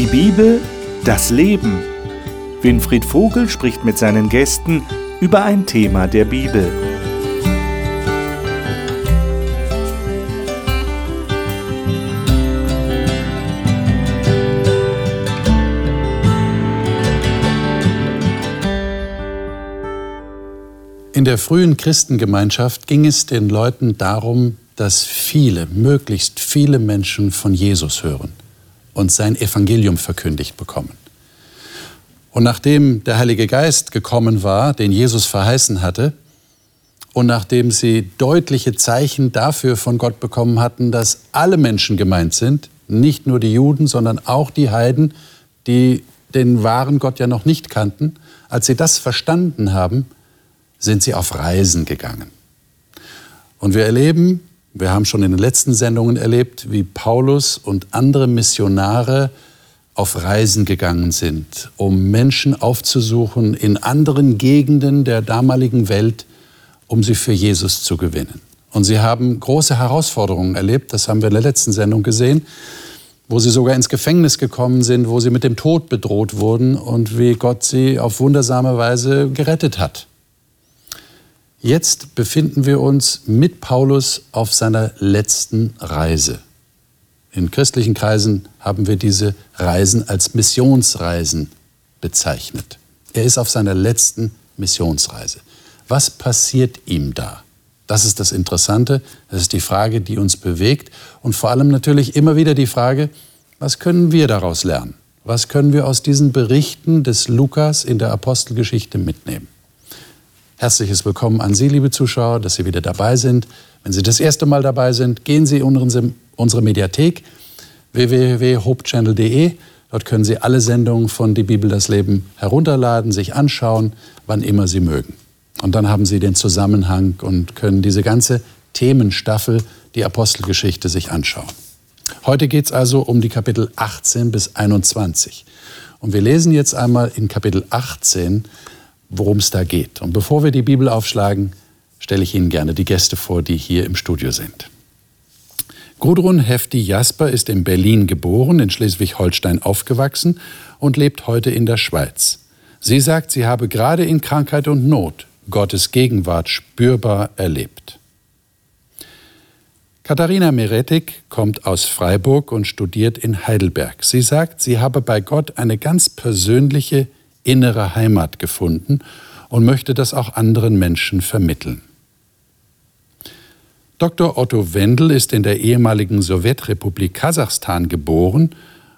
Die Bibel, das Leben. Winfried Vogel spricht mit seinen Gästen über ein Thema der Bibel. In der frühen Christengemeinschaft ging es den Leuten darum, dass viele, möglichst viele Menschen von Jesus hören und sein Evangelium verkündigt bekommen. Und nachdem der Heilige Geist gekommen war, den Jesus verheißen hatte, und nachdem sie deutliche Zeichen dafür von Gott bekommen hatten, dass alle Menschen gemeint sind, nicht nur die Juden, sondern auch die Heiden, die den wahren Gott ja noch nicht kannten, als sie das verstanden haben, sind sie auf Reisen gegangen. Und wir erleben, wir haben schon in den letzten Sendungen erlebt, wie Paulus und andere Missionare auf Reisen gegangen sind, um Menschen aufzusuchen in anderen Gegenden der damaligen Welt, um sie für Jesus zu gewinnen. Und sie haben große Herausforderungen erlebt, das haben wir in der letzten Sendung gesehen, wo sie sogar ins Gefängnis gekommen sind, wo sie mit dem Tod bedroht wurden und wie Gott sie auf wundersame Weise gerettet hat. Jetzt befinden wir uns mit Paulus auf seiner letzten Reise. In christlichen Kreisen haben wir diese Reisen als Missionsreisen bezeichnet. Er ist auf seiner letzten Missionsreise. Was passiert ihm da? Das ist das Interessante, das ist die Frage, die uns bewegt und vor allem natürlich immer wieder die Frage, was können wir daraus lernen? Was können wir aus diesen Berichten des Lukas in der Apostelgeschichte mitnehmen? Herzliches Willkommen an Sie, liebe Zuschauer, dass Sie wieder dabei sind. Wenn Sie das erste Mal dabei sind, gehen Sie in unsere Mediathek www.hopechannel.de. Dort können Sie alle Sendungen von Die Bibel das Leben herunterladen, sich anschauen, wann immer Sie mögen. Und dann haben Sie den Zusammenhang und können diese ganze Themenstaffel, die Apostelgeschichte, sich anschauen. Heute geht es also um die Kapitel 18 bis 21. Und wir lesen jetzt einmal in Kapitel 18 worum es da geht. Und bevor wir die Bibel aufschlagen, stelle ich Ihnen gerne die Gäste vor, die hier im Studio sind. Gudrun Hefti Jasper ist in Berlin geboren, in Schleswig-Holstein aufgewachsen und lebt heute in der Schweiz. Sie sagt, sie habe gerade in Krankheit und Not Gottes Gegenwart spürbar erlebt. Katharina Meretik kommt aus Freiburg und studiert in Heidelberg. Sie sagt, sie habe bei Gott eine ganz persönliche innere Heimat gefunden und möchte das auch anderen Menschen vermitteln. Dr. Otto Wendel ist in der ehemaligen Sowjetrepublik Kasachstan geboren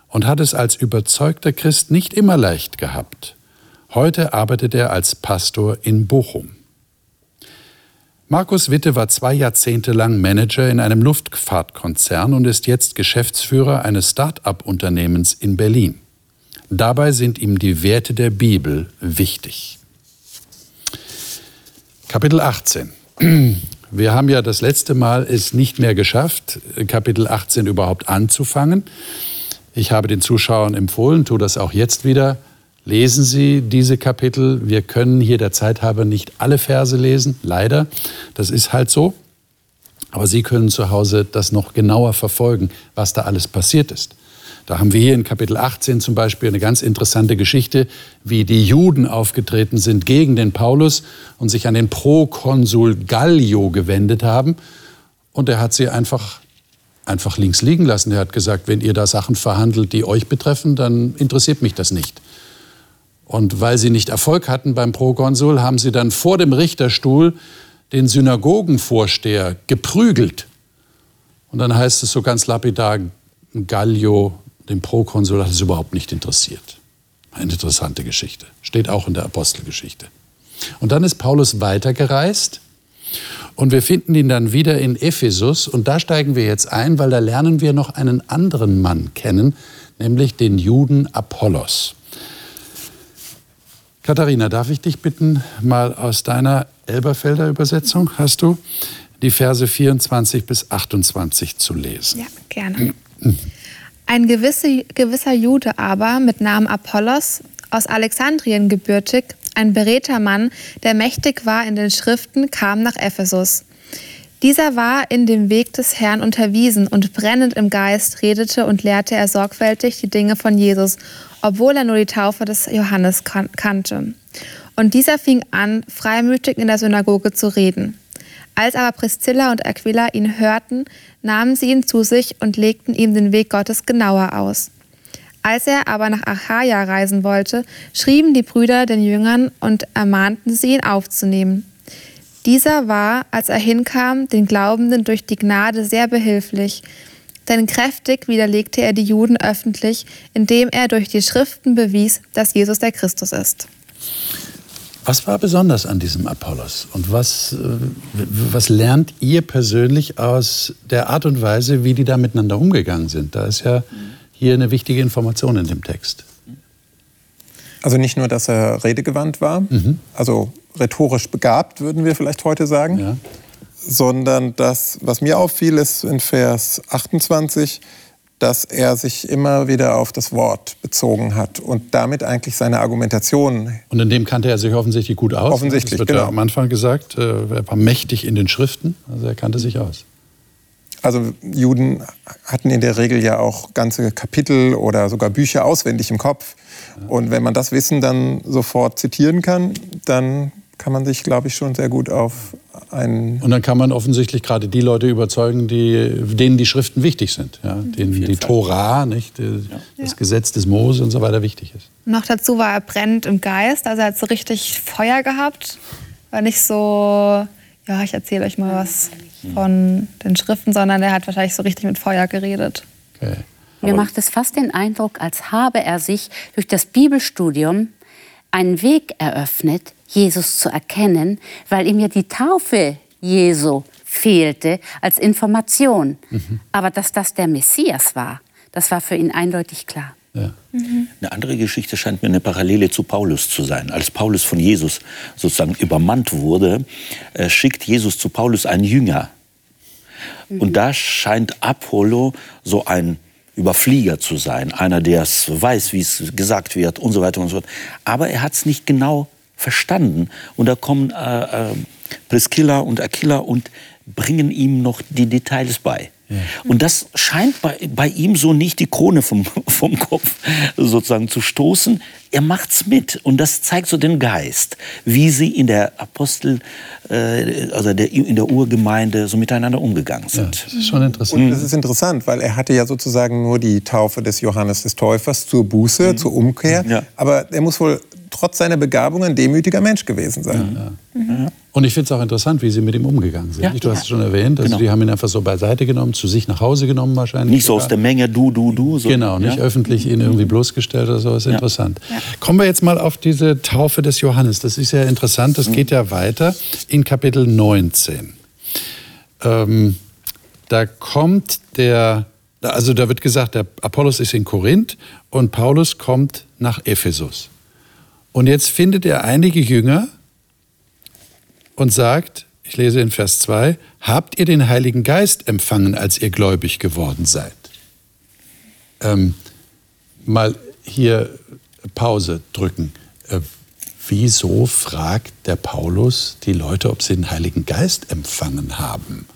und hat es als überzeugter Christ nicht immer leicht gehabt. Heute arbeitet er als Pastor in Bochum. Markus Witte war zwei Jahrzehnte lang Manager in einem Luftfahrtkonzern und ist jetzt Geschäftsführer eines Start-up-Unternehmens in Berlin. Dabei sind ihm die Werte der Bibel wichtig. Kapitel 18. Wir haben ja das letzte Mal es nicht mehr geschafft, Kapitel 18 überhaupt anzufangen. Ich habe den Zuschauern empfohlen, tue das auch jetzt wieder. Lesen Sie diese Kapitel. Wir können hier der Zeit halber nicht alle Verse lesen, leider. Das ist halt so. Aber Sie können zu Hause das noch genauer verfolgen, was da alles passiert ist. Da haben wir hier in Kapitel 18 zum Beispiel eine ganz interessante Geschichte, wie die Juden aufgetreten sind gegen den Paulus und sich an den Prokonsul Gallio gewendet haben. Und er hat sie einfach, einfach links liegen lassen. Er hat gesagt, wenn ihr da Sachen verhandelt, die euch betreffen, dann interessiert mich das nicht. Und weil sie nicht Erfolg hatten beim Prokonsul, haben sie dann vor dem Richterstuhl den Synagogenvorsteher geprügelt. Und dann heißt es so ganz lapidar, Gallio den Prokonsul hat es überhaupt nicht interessiert. Eine interessante Geschichte. Steht auch in der Apostelgeschichte. Und dann ist Paulus weitergereist und wir finden ihn dann wieder in Ephesus und da steigen wir jetzt ein, weil da lernen wir noch einen anderen Mann kennen, nämlich den Juden Apollos. Katharina, darf ich dich bitten, mal aus deiner Elberfelder Übersetzung, hast du, die Verse 24 bis 28 zu lesen? Ja, gerne. Ein gewisse, gewisser Jude aber mit Namen Apollos, aus Alexandrien gebürtig, ein beredter Mann, der mächtig war in den Schriften, kam nach Ephesus. Dieser war in dem Weg des Herrn unterwiesen und brennend im Geist redete und lehrte er sorgfältig die Dinge von Jesus, obwohl er nur die Taufe des Johannes kan kannte. Und dieser fing an, freimütig in der Synagoge zu reden. Als aber Priscilla und Aquila ihn hörten, nahmen sie ihn zu sich und legten ihm den Weg Gottes genauer aus. Als er aber nach Achaia reisen wollte, schrieben die Brüder den Jüngern und ermahnten sie, ihn aufzunehmen. Dieser war, als er hinkam, den Glaubenden durch die Gnade sehr behilflich, denn kräftig widerlegte er die Juden öffentlich, indem er durch die Schriften bewies, dass Jesus der Christus ist. Was war besonders an diesem Apollos und was, äh, was lernt ihr persönlich aus der Art und Weise, wie die da miteinander umgegangen sind? Da ist ja hier eine wichtige Information in dem Text. Also nicht nur, dass er redegewandt war, mhm. also rhetorisch begabt, würden wir vielleicht heute sagen, ja. sondern das, was mir auffiel, ist in Vers 28, dass er sich immer wieder auf das Wort bezogen hat und damit eigentlich seine Argumentation. Und in dem kannte er sich offensichtlich gut aus. Offensichtlich, das wird genau. ja am Anfang gesagt. Äh, er war mächtig in den Schriften, also er kannte sich aus. Also Juden hatten in der Regel ja auch ganze Kapitel oder sogar Bücher auswendig im Kopf. Und wenn man das Wissen dann sofort zitieren kann, dann kann man sich, glaube ich, schon sehr gut auf einen. Und dann kann man offensichtlich gerade die Leute überzeugen, die, denen die Schriften wichtig sind, ja? denen die Tora, nicht, die, das ja. Gesetz des Mose und so weiter wichtig ist. Noch dazu war er brennend im Geist, also er hat so richtig Feuer gehabt. War nicht so, ja, ich erzähle euch mal was von den Schriften, sondern er hat wahrscheinlich so richtig mit Feuer geredet. Okay. Mir macht es fast den Eindruck, als habe er sich durch das Bibelstudium einen Weg eröffnet, Jesus zu erkennen, weil ihm ja die Taufe Jesu fehlte als Information. Mhm. Aber dass das der Messias war, das war für ihn eindeutig klar. Ja. Mhm. Eine andere Geschichte scheint mir eine Parallele zu Paulus zu sein. Als Paulus von Jesus sozusagen übermannt wurde, äh, schickt Jesus zu Paulus einen Jünger. Mhm. Und da scheint Apollo so ein Überflieger zu sein, einer, der es weiß, wie es gesagt wird und so weiter und so fort. Aber er hat es nicht genau verstanden. Und da kommen äh, äh, Priscilla und Aquila und bringen ihm noch die Details bei. Ja. Und das scheint bei, bei ihm so nicht die Krone vom, vom Kopf sozusagen zu stoßen. Er macht's mit und das zeigt so den Geist, wie sie in der Apostel, äh, also der, in der Urgemeinde so miteinander umgegangen sind. Ja, das ist schon interessant. Und das ist interessant, weil er hatte ja sozusagen nur die Taufe des Johannes des Täufers zur Buße, mhm. zur Umkehr. Ja. Aber er muss wohl trotz seiner Begabung ein demütiger Mensch gewesen sein. Ja, ja. Mhm. Und ich finde es auch interessant, wie sie mit ihm umgegangen sind. Ja, du hast es schon erwähnt, also genau. die haben ihn einfach so beiseite genommen, zu sich nach Hause genommen wahrscheinlich. Nicht so aus der Menge, du, du, du. So. Genau, nicht öffentlich ihn irgendwie bloßgestellt oder so, das ist interessant. Kommen wir jetzt mal auf diese Taufe des Johannes. Das ist ja interessant, das geht ja weiter in Kapitel 19. Ähm, da kommt der, also da wird gesagt, der Apollos ist in Korinth und Paulus kommt nach Ephesus. Und jetzt findet er einige Jünger und sagt, ich lese in Vers 2, habt ihr den Heiligen Geist empfangen, als ihr gläubig geworden seid? Ähm, mal hier Pause drücken. Äh, wieso fragt der Paulus die Leute, ob sie den Heiligen Geist empfangen haben?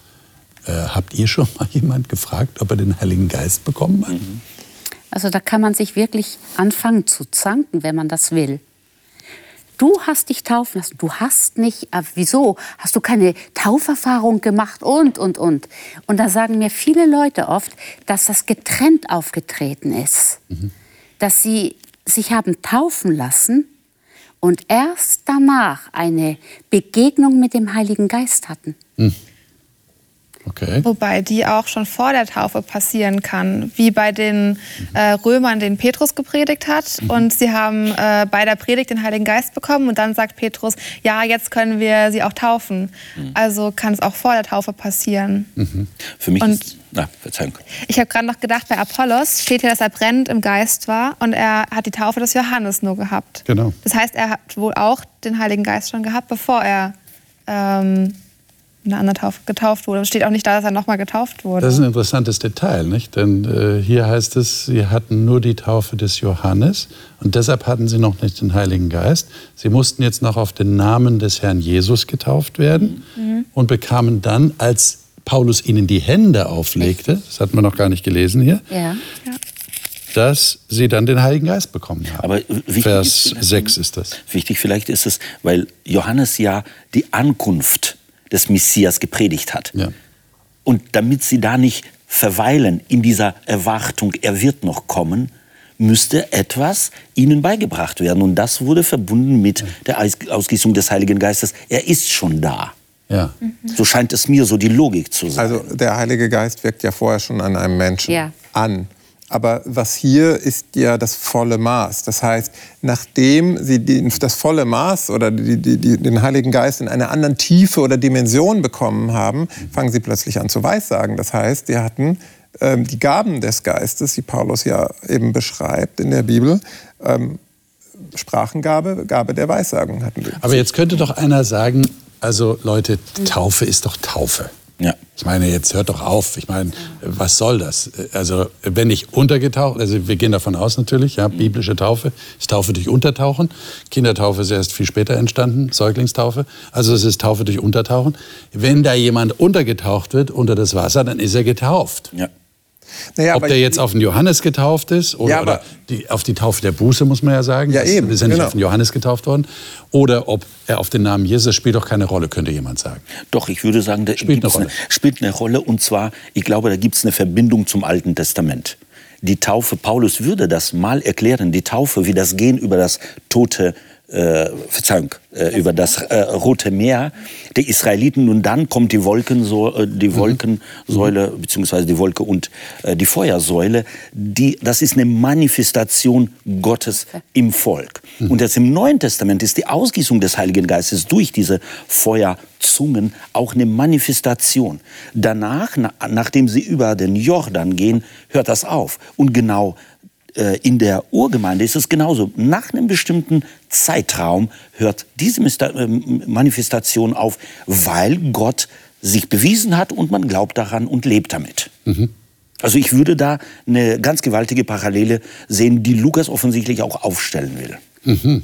Äh, habt ihr schon mal jemand gefragt, ob er den Heiligen Geist bekommen hat? Also da kann man sich wirklich anfangen zu zanken, wenn man das will. Du hast dich taufen lassen, du hast nicht, äh, wieso? Hast du keine Tauferfahrung gemacht und, und, und. Und da sagen mir viele Leute oft, dass das getrennt aufgetreten ist. Mhm. Dass sie sich haben taufen lassen und erst danach eine Begegnung mit dem Heiligen Geist hatten. Mhm. Okay. Wobei die auch schon vor der Taufe passieren kann, wie bei den äh, Römern, den Petrus gepredigt hat. Mhm. Und sie haben äh, bei der Predigt den Heiligen Geist bekommen und dann sagt Petrus, ja, jetzt können wir sie auch taufen. Mhm. Also kann es auch vor der Taufe passieren. Mhm. Für mich und ist, na, Verzeihung. Ich habe gerade noch gedacht, bei Apollos steht hier, dass er brennend im Geist war und er hat die Taufe des Johannes nur gehabt. Genau. Das heißt, er hat wohl auch den Heiligen Geist schon gehabt, bevor er ähm, in einer anderen Taufe getauft wurde. Es steht auch nicht da, dass er nochmal getauft wurde. Das ist ein interessantes Detail, nicht? Denn äh, hier heißt es, sie hatten nur die Taufe des Johannes und deshalb hatten sie noch nicht den Heiligen Geist. Sie mussten jetzt noch auf den Namen des Herrn Jesus getauft werden mhm. und bekamen dann, als Paulus ihnen die Hände auflegte, das hatten wir noch gar nicht gelesen hier, ja. dass sie dann den Heiligen Geist bekommen haben. Aber Vers 6 ist das. Wichtig vielleicht ist es, weil Johannes ja die Ankunft des Messias gepredigt hat. Ja. Und damit sie da nicht verweilen in dieser Erwartung, er wird noch kommen, müsste etwas ihnen beigebracht werden. Und das wurde verbunden mit der Ausgießung des Heiligen Geistes. Er ist schon da. Ja. So scheint es mir so die Logik zu sein. Also der Heilige Geist wirkt ja vorher schon an einem Menschen ja. an. Aber was hier ist ja das volle Maß. Das heißt, nachdem sie die, das volle Maß oder die, die, den Heiligen Geist in einer anderen Tiefe oder Dimension bekommen haben, fangen sie plötzlich an zu weissagen. Das heißt, sie hatten ähm, die Gaben des Geistes, die Paulus ja eben beschreibt in der Bibel, ähm, Sprachengabe, Gabe der Weissagung hatten sie. Aber jetzt könnte doch einer sagen, also Leute, Taufe ist doch Taufe. Ich meine, jetzt hört doch auf. Ich meine, was soll das? Also, wenn ich untergetaucht, also wir gehen davon aus natürlich, ja, biblische Taufe, ist Taufe durch Untertauchen. Kindertaufe ist erst viel später entstanden, Säuglingstaufe. Also es ist Taufe durch Untertauchen. Wenn da jemand untergetaucht wird unter das Wasser, dann ist er getauft. Ja. Naja, Ob der jetzt auf den Johannes getauft ist oder, ja, oder die, auf die Taufe der Buße, muss man ja sagen. Ja, eben. ist ja nicht genau. auf den Johannes getauft worden. Oder ob er auf den Namen Jesus spielt doch keine Rolle, könnte jemand sagen. Doch, ich würde sagen, der spielt eine Rolle. Eine, spielt eine Rolle. Und zwar, ich glaube, da gibt es eine Verbindung zum Alten Testament. Die Taufe, Paulus würde das mal erklären, die Taufe wie das Gehen über das tote äh, Verzeihung, äh, über das äh, Rote Meer der Israeliten. Und dann kommt die, Wolkenso äh, die mhm. Wolkensäule, mhm. beziehungsweise die Wolke und äh, die Feuersäule. Die, das ist eine Manifestation Gottes im Volk. Mhm. Und jetzt im Neuen Testament ist die Ausgießung des Heiligen Geistes durch diese Feuerzungen auch eine Manifestation. Danach, na, nachdem sie über den Jordan gehen, hört das auf. Und genau in der Urgemeinde ist es genauso. Nach einem bestimmten Zeitraum hört diese äh, Manifestation auf, weil Gott sich bewiesen hat und man glaubt daran und lebt damit. Mhm. Also ich würde da eine ganz gewaltige Parallele sehen, die Lukas offensichtlich auch aufstellen will. Mhm.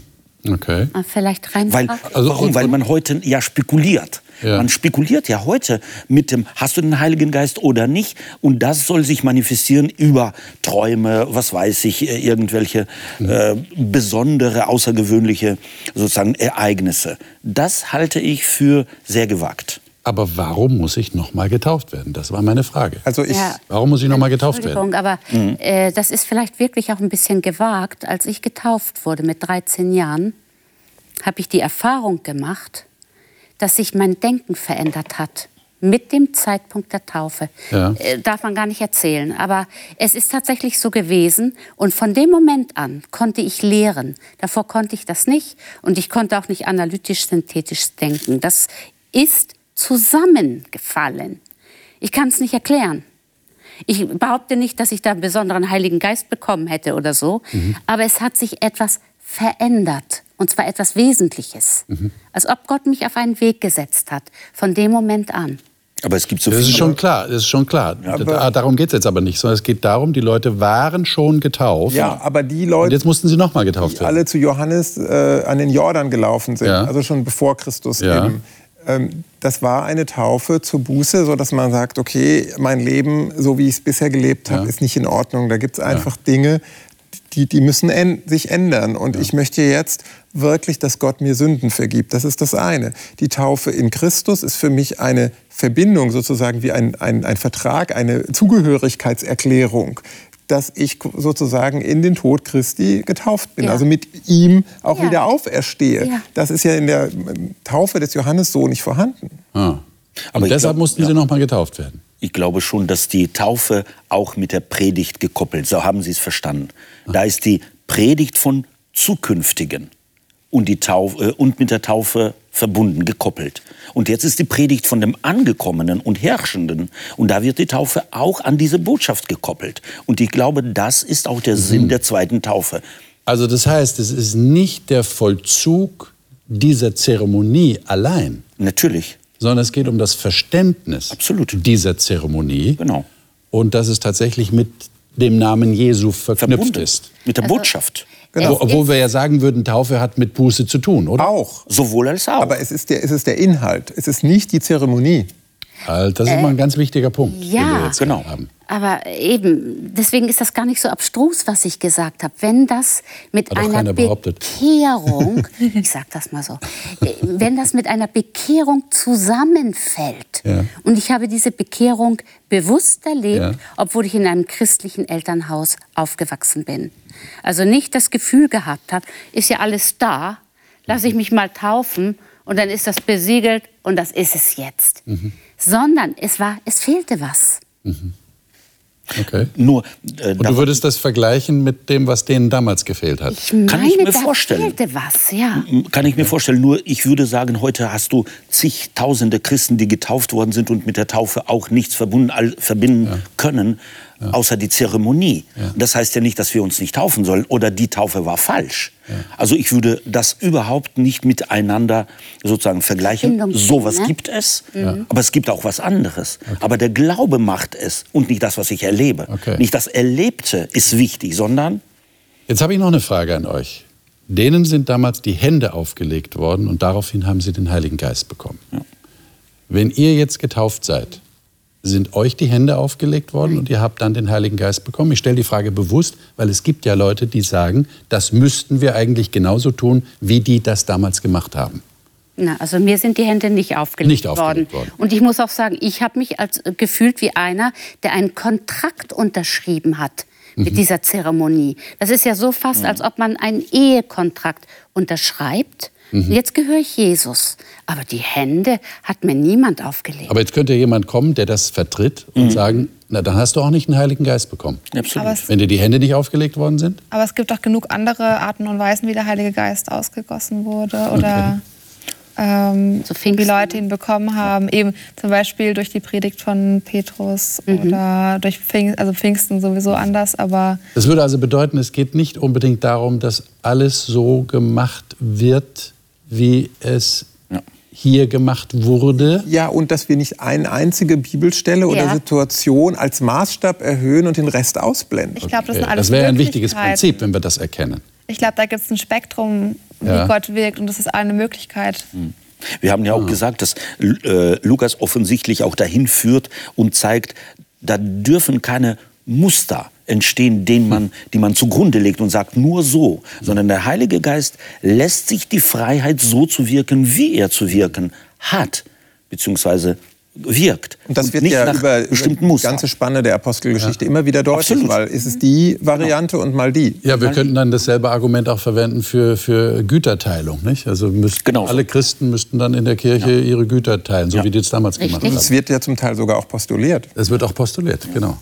Okay. Ah, vielleicht rein. Weil, also, warum? Weil man heute ja spekuliert. Ja. Man spekuliert ja heute mit dem, hast du den Heiligen Geist oder nicht? Und das soll sich manifestieren über Träume, was weiß ich, äh, irgendwelche mhm. äh, besondere, außergewöhnliche sozusagen Ereignisse. Das halte ich für sehr gewagt. Aber warum muss ich noch mal getauft werden? Das war meine Frage. Also ich, ja, warum muss ich noch mal getauft werden? Aber mhm. äh, das ist vielleicht wirklich auch ein bisschen gewagt. Als ich getauft wurde mit 13 Jahren, habe ich die Erfahrung gemacht, dass sich mein Denken verändert hat mit dem Zeitpunkt der Taufe. Ja. Äh, darf man gar nicht erzählen. Aber es ist tatsächlich so gewesen. Und von dem Moment an konnte ich lehren. Davor konnte ich das nicht. Und ich konnte auch nicht analytisch-synthetisch denken. Das ist zusammengefallen. Ich kann es nicht erklären. Ich behaupte nicht, dass ich da einen besonderen Heiligen Geist bekommen hätte oder so, mhm. aber es hat sich etwas verändert. Und zwar etwas Wesentliches. Mhm. Als ob Gott mich auf einen Weg gesetzt hat, von dem Moment an. Aber es gibt so Das ist schon klar, das ist schon klar. Ja, darum geht es jetzt aber nicht, sondern es geht darum, die Leute waren schon getauft. Ja, aber die Leute. Und jetzt mussten sie nochmal getauft werden. alle zu Johannes äh, an den Jordan gelaufen sind, ja. also schon bevor Christus ja. eben. Ähm, das war eine Taufe zur Buße, so dass man sagt, okay, mein Leben, so wie ich es bisher gelebt habe, ist nicht in Ordnung. Da gibt es einfach Dinge, die, die müssen sich ändern. Und ich möchte jetzt wirklich, dass Gott mir Sünden vergibt. Das ist das eine. Die Taufe in Christus ist für mich eine Verbindung, sozusagen wie ein, ein, ein Vertrag, eine Zugehörigkeitserklärung dass ich sozusagen in den Tod Christi getauft bin, ja. also mit ihm auch ja. wieder auferstehe. Ja. Das ist ja in der Taufe des Johannes so nicht vorhanden. Ah. Aber deshalb glaub, mussten sie noch mal getauft werden. Ich glaube schon, dass die Taufe auch mit der Predigt gekoppelt, so haben Sie es verstanden. Da ist die Predigt von zukünftigen und, die Taufe, äh, und mit der Taufe verbunden, gekoppelt. Und jetzt ist die Predigt von dem Angekommenen und Herrschenden. Und da wird die Taufe auch an diese Botschaft gekoppelt. Und ich glaube, das ist auch der mhm. Sinn der zweiten Taufe. Also das heißt, es ist nicht der Vollzug dieser Zeremonie allein. Natürlich sondern es geht um das Verständnis Absolut. dieser Zeremonie. Genau. Und dass es tatsächlich mit dem Namen Jesu verknüpft Verbunden. ist. Mit der Botschaft. Genau. Wo- Obwohl wir ja sagen würden, Taufe hat mit Buße zu tun, oder? Auch. Sowohl als auch. Aber es ist, der, es ist der Inhalt. Es ist nicht die Zeremonie. Halt, Das ist mal ein ganz wichtiger Punkt, den ja. wir jetzt Genau. haben. Aber eben, deswegen ist das gar nicht so abstrus, was ich gesagt habe. Wenn das mit Hat einer. Bekehrung, ich sag das mal so, äh, wenn das mit einer Bekehrung zusammenfällt Ja. und ich habe diese Bekehrung bewusst erlebt, Ja. obwohl ich in einem christlichen Elternhaus aufgewachsen bin. Also nicht das Gefühl gehabt habe, ist ja alles da, lasse ich mich mal taufen und dann ist das besiegelt und das ist es jetzt. Mhm. Sondern es war, es fehlte was. Okay. Nur, äh, Und du würdest das vergleichen mit dem, was denen damals gefehlt hat? Ich meine, Kann ich mir da vorstellen. fehlte was, ja. Kann ich mir vorstellen. Nur ich würde sagen, heute hast du zigtausende Christen, die getauft worden sind und mit der Taufe auch nichts verbunden, all, verbinden können, außer die Zeremonie. Das heißt ja nicht, dass wir uns nicht taufen sollen oder die Taufe war falsch. Also ich würde das überhaupt nicht miteinander sozusagen vergleichen. Sowas ne? gibt es, aber es gibt auch was anderes. Aber der Glaube macht es und nicht das, was ich erlebe. Okay. Nicht das Erlebte ist wichtig, sondern Jetzt habe ich noch eine Frage an euch. Denen sind damals die Hände aufgelegt worden und daraufhin haben sie den Heiligen Geist bekommen. Wenn ihr jetzt getauft seid, sind euch die Hände aufgelegt worden und ihr habt dann den Heiligen Geist bekommen? Ich stelle die Frage bewusst, weil es gibt ja Leute, die sagen, das müssten wir eigentlich genauso tun, wie die das damals gemacht haben. Na, also mir sind die Hände nicht aufgelegt, Nicht aufgelegt worden. Und ich muss auch sagen, ich habe mich als äh, gefühlt wie einer, der einen Kontrakt unterschrieben hat Mhm. mit dieser Zeremonie. Das ist ja so fast, als ob man einen Ehekontrakt unterschreibt. Mhm. Jetzt gehöre ich Jesus. Aber die Hände hat mir niemand aufgelegt. Aber jetzt könnte jemand kommen, der das vertritt und sagen, na dann hast du auch nicht den Heiligen Geist bekommen. absolut. Wenn dir die Hände nicht aufgelegt worden sind? aber es gibt auch genug andere Arten und Weisen, wie der Heilige Geist ausgegossen wurde oder ähm, Zu Pfingsten, wie Leute ihn bekommen haben. Eben zum Beispiel durch die Predigt von Petrus oder durch Pfingsten, also Pfingsten sowieso anders, aber Das würde also bedeuten, es geht nicht unbedingt darum, dass alles so gemacht wird, wie es Ja. hier gemacht wurde. Ja, und dass wir nicht eine einzige Bibelstelle oder Ja. Situation als Maßstab erhöhen und den Rest ausblenden. ich glaube, das sind Okay. alles Das wäre ein wichtiges. Prinzip, wenn wir das erkennen. Ich glaube, da gibt es ein Spektrum, wie Ja. Gott wirkt und das ist eine Möglichkeit. Wir haben ja auch gesagt, dass äh, Lukas offensichtlich auch dahin führt und zeigt, da dürfen keine Muster entstehen, denen man, die man zugrunde legt und sagt, nur so, sondern der Heilige Geist lässt sich die Freiheit so zu wirken, wie er zu wirken hat, beziehungsweise wirkt. Und das wird nicht ja nach über, über bestimmten die Mustern. ganze Spanne der Apostelgeschichte immer wieder deutlich, Absolut. weil ist es die Variante und mal die. Ja, wir könnten dann dasselbe Argument auch verwenden für, für Güterteilung. Nicht? Also müssten, Genau so. alle Christen müssten dann in der Kirche ihre Güter teilen, so Ja. wie die es damals gemacht Richtig. Es haben. wird ja zum Teil sogar auch postuliert. Es wird auch postuliert, genau.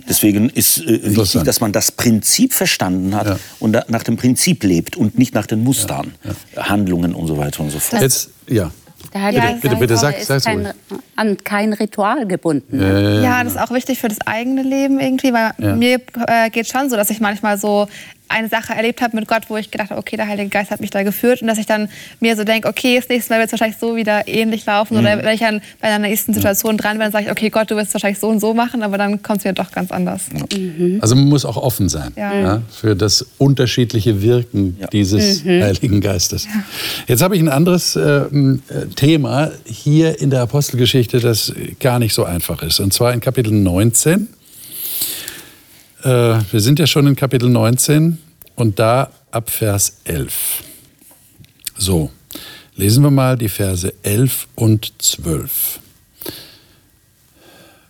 Ja. Deswegen ist äh, wichtig, dass man das Prinzip verstanden hat Ja. und da, nach dem Prinzip lebt und nicht nach den Mustern, Handlungen und so weiter und so fort. Jetzt, ja. Der Heilige Bitte, Geist bitte, bitte, sag- ist sag's kein, an kein Ritual gebunden. Ja, das ist auch wichtig für das eigene Leben irgendwie, weil Ja. mir äh, geht schon so, dass ich manchmal so eine Sache erlebt habe mit Gott, wo ich gedacht habe, okay, der Heilige Geist hat mich da geführt und dass ich dann mir so denke, okay, das nächste Mal wird es wahrscheinlich so wieder ähnlich laufen oder wenn ich dann bei einer nächsten Situation dran bin, dann sage ich, okay, Gott, du wirst es wahrscheinlich so und so machen, aber dann kommt es wieder doch ganz anders. Also man muss auch offen sein Ja. für das unterschiedliche Wirken dieses Heiligen Geistes. Jetzt habe ich ein anderes äh, m, äh, Thema hier in der Apostelgeschichte, das gar nicht so einfach ist. Und zwar in Kapitel 19. Äh, wir sind ja schon in Kapitel 19 und da ab Vers 11. So, lesen wir mal die Verse 11 und 12.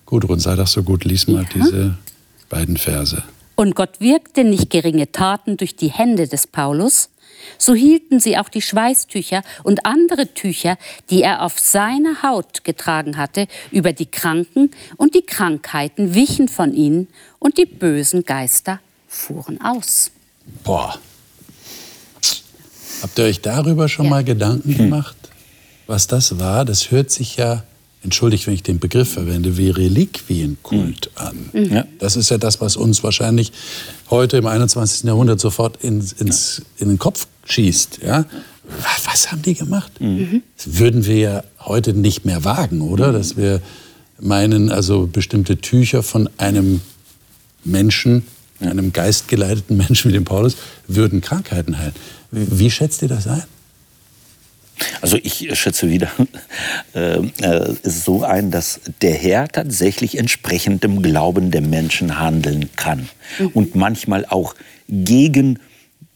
Gudrun, sei doch so gut, lies mal diese beiden Verse. Und Gott wirkte nicht geringe Taten durch die Hände des Paulus, so hielten sie auch die Schweißtücher und andere Tücher, die er auf seiner Haut getragen hatte, über die Kranken, und die Krankheiten wichen von ihnen, und die bösen Geister fuhren aus. Boah. Habt ihr euch darüber schon Ja. mal Gedanken gemacht, was das war? Das hört sich ja, entschuldigt, wenn ich den Begriff verwende, wie Reliquienkult an. Ja. Das ist ja das, was uns wahrscheinlich heute im 21. Jahrhundert sofort ins, ins, in den Kopf schießt. Ja? Was haben die gemacht? Mhm. Das würden wir ja heute nicht mehr wagen, oder? Dass wir meinen, also bestimmte Tücher von einem Menschen, einem geistgeleiteten Menschen wie dem Paulus, würden Krankheiten heilen. Wie schätzt ihr das ein? Also ich schätze wieder äh, äh, so ein, dass der Herr tatsächlich entsprechend dem Glauben der Menschen handeln kann mhm. und manchmal auch gegen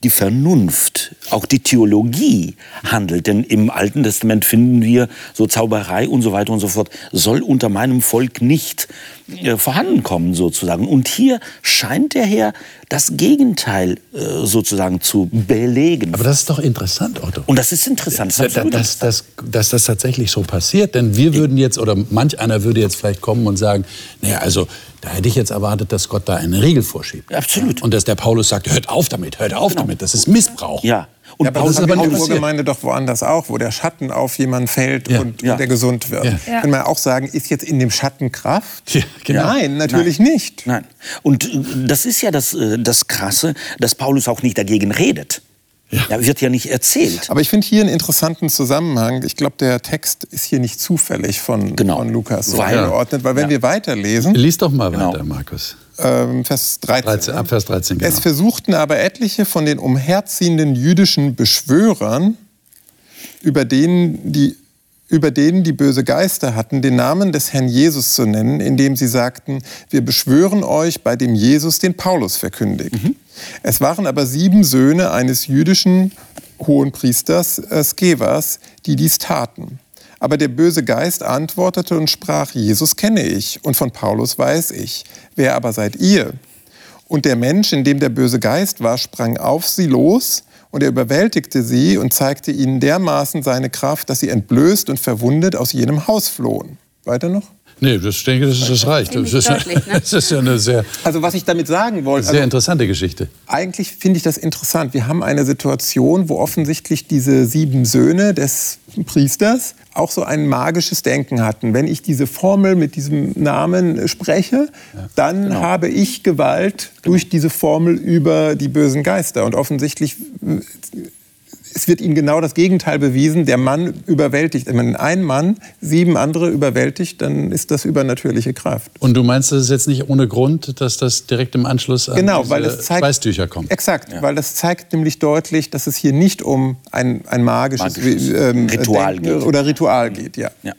die Vernunft, auch die Theologie handelt. Denn im Alten Testament finden wir so Zauberei und so weiter und so fort, soll unter meinem Volk nicht äh, vorhanden kommen sozusagen. Und hier scheint der Herr das Gegenteil äh, sozusagen zu belegen. Aber das ist doch interessant, Otto. Und das ist interessant. Das dass, dass, dass, dass, das tatsächlich so passiert. Denn wir würden jetzt, oder manch einer würde jetzt vielleicht kommen und sagen, naja, also da hätte ich jetzt erwartet, dass Gott da eine Regel vorschiebt. Absolut. Und dass der Paulus sagt, hört auf damit, hört auf genau. damit, das ist Missbrauch. Ja. Und ja, aber Paulus das ist aber in der Urgemeinde doch woanders auch, wo der Schatten auf jemanden fällt ja. Und, ja. der gesund wird. Ja. Kann man auch sagen, ist jetzt in dem Schatten Kraft? Genau. Nein, natürlich Nein. nicht. Nein. Und äh, das ist ja das, äh, das Krasse, dass Paulus auch nicht dagegen redet. Ja. wird ja nicht erzählt. Aber ich finde hier einen interessanten Zusammenhang. Ich glaube, der Text ist hier nicht zufällig von, genau. von Lukas so weil, eingeordnet, weil wenn ja. wir weiterlesen... Lies doch mal genau. weiter, Markus. Ähm, Vers 13. 13 ab Vers 13, genau. Es versuchten aber etliche von den umherziehenden jüdischen Beschwörern, über denen die über denen die böse Geister hatten, den Namen des Herrn Jesus zu nennen, indem sie sagten, wir beschwören euch bei dem Jesus, den Paulus verkündigt. Mhm. Es waren aber sieben Söhne eines jüdischen Hohenpriesters äh, Skevas, die dies taten. Aber der böse Geist antwortete und sprach, Jesus kenne ich und von Paulus weiß ich. Wer aber seid ihr? Und der Mensch, in dem der böse Geist war, sprang auf sie los und er überwältigte sie und zeigte ihnen dermaßen seine Kraft, dass sie entblößt und verwundet aus jenem Haus flohen. Weiter noch? Nee, das, ich denke, das, ist, das reicht. Das ist, deutlich, ne? das ist ja eine sehr, also was ich damit sagen wollte, sehr also, interessante Geschichte. Eigentlich finde ich das interessant. Wir haben eine Situation, wo offensichtlich diese sieben Söhne des Priesters auch so ein magisches Denken hatten. Wenn ich diese Formel mit diesem Namen spreche, ja, dann genau. habe ich Gewalt durch diese Formel über die bösen Geister. Und offensichtlich es wird ihnen genau das Gegenteil bewiesen. Der Mann überwältigt. Wenn ein Mann sieben andere überwältigt, dann ist das übernatürliche Kraft. Und du meinst, das ist jetzt nicht ohne Grund, dass das direkt im Anschluss an genau, weil das zeigt, Weißtücher kommt? Exakt, ja. weil das zeigt nämlich deutlich, dass es hier nicht um ein, ein magisches, magisches ähm, Ritual Denken geht. oder Ritual geht. Ja. ja.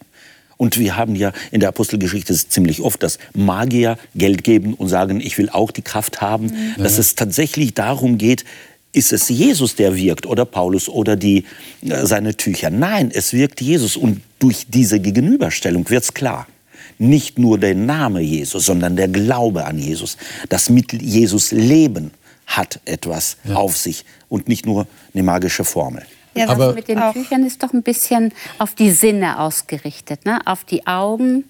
Und wir haben ja in der Apostelgeschichte ziemlich oft, dass Magier Geld geben und sagen, ich will auch die Kraft haben. Mhm. Dass es tatsächlich darum geht, ist es Jesus, der wirkt oder Paulus oder die, äh, seine Tücher. Nein, es wirkt Jesus und durch diese Gegenüberstellung wird es klar. Nicht nur der Name Jesus, sondern der Glaube an Jesus. Das mit Jesus Leben hat etwas ja. auf sich und nicht nur eine magische Formel. Ja, Aber mit den Tüchern ist doch ein bisschen auf die Sinne ausgerichtet, ne? auf die Augen,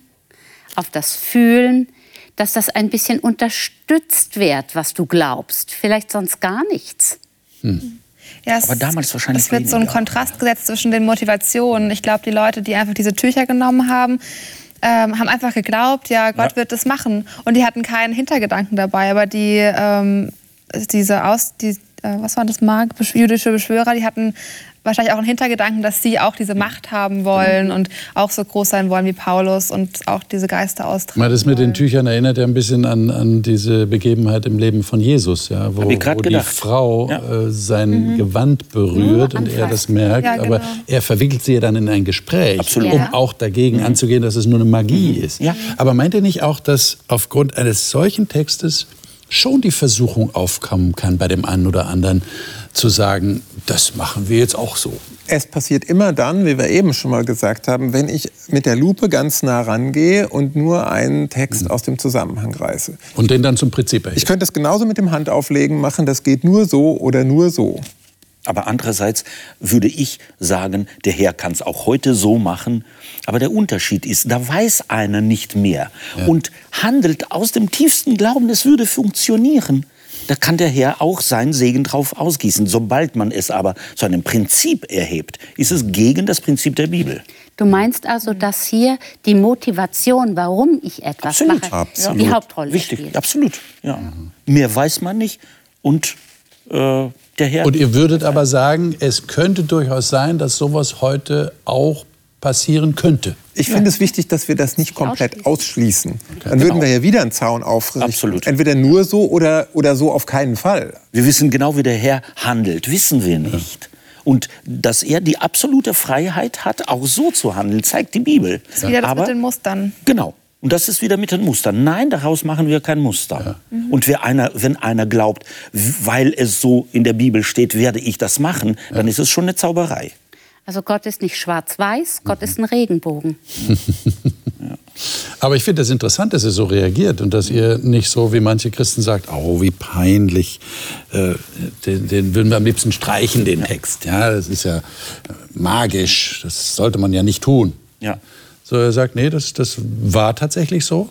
auf das Fühlen, dass das ein bisschen unterstützt wird, was du glaubst. Vielleicht sonst gar nichts. Hm. Ja, es, Aber damals wahrscheinlich. Es wird weniger. so ein Kontrast gesetzt zwischen den Motivationen. Ich glaube, die Leute, die einfach diese Tücher genommen haben, ähm, haben einfach geglaubt, ja, Gott ja. wird das machen. Und die hatten keinen Hintergedanken dabei. Aber die, ähm, diese Aus, die, äh, was waren das, Mag, jüdische Beschwörer, die hatten wahrscheinlich auch einen Hintergedanken, dass sie auch diese Macht haben wollen und auch so groß sein wollen wie Paulus und auch diese Geister austragen. Mal das mit den Tüchern erinnert ja ein bisschen an, an diese Begebenheit im Leben von Jesus, ja, wo, wo die Frau ja. äh, sein mhm. Gewand berührt mhm, und er das merkt, ja, genau. aber er verwickelt sie ja dann in ein Gespräch, Absolut. um auch dagegen mhm. anzugehen, dass es nur eine Magie mhm. ist. Aber meint ihr nicht auch, dass aufgrund eines solchen Textes schon die Versuchung aufkommen kann bei dem einen oder anderen, zu sagen, das machen wir jetzt auch so. Es passiert immer dann, wie wir eben schon mal gesagt haben, wenn ich mit der Lupe ganz nah rangehe und nur einen Text mhm. aus dem Zusammenhang reiße. Und den dann zum Prinzip erhebe. Ich könnte es genauso mit dem Handauflegen machen, das geht nur so oder nur so. Aber andererseits würde ich sagen, der Herr kann es auch heute so machen. Aber der Unterschied ist, da weiß einer nicht mehr ja. und handelt aus dem tiefsten Glauben, es würde funktionieren da kann der Herr auch seinen Segen drauf ausgießen. Sobald man es aber zu einem Prinzip erhebt, ist es gegen das Prinzip der Bibel. Du meinst also, dass hier die Motivation, warum ich etwas absolut, mache, absolut. die Hauptrolle Wichtig, spielt? Absolut, ja. Mehr weiß man nicht und äh, der Herr. Und ihr würdet aber sagen, es könnte durchaus sein, dass sowas heute auch passieren könnte. Ich finde es wichtig, dass wir das nicht komplett ausschließen. Dann würden Genau. wir ja wieder einen Zaun aufrichten. Absolut. Entweder nur so oder, oder so auf keinen Fall. Wir wissen genau, wie der Herr handelt, wissen wir nicht. Und dass er die absolute Freiheit hat, auch so zu handeln, zeigt die Bibel. Das ist wieder das Aber mit den Mustern. Genau. Und das ist wieder mit den Mustern. Nein, daraus machen wir kein Muster. Und wer einer, wenn einer glaubt, weil es so in der Bibel steht, werde ich das machen, dann ist es schon eine Zauberei. Also Gott ist nicht schwarz-weiß, Gott ist ein Regenbogen. Aber ich finde es interessant, dass ihr so reagiert und dass ihr nicht so wie manche Christen sagt, oh, wie peinlich, äh, den, den würden wir am liebsten streichen, den Text. Ja, das ist ja magisch, das sollte man ja nicht tun. Ja. So, er sagt, nee, das, das war tatsächlich so.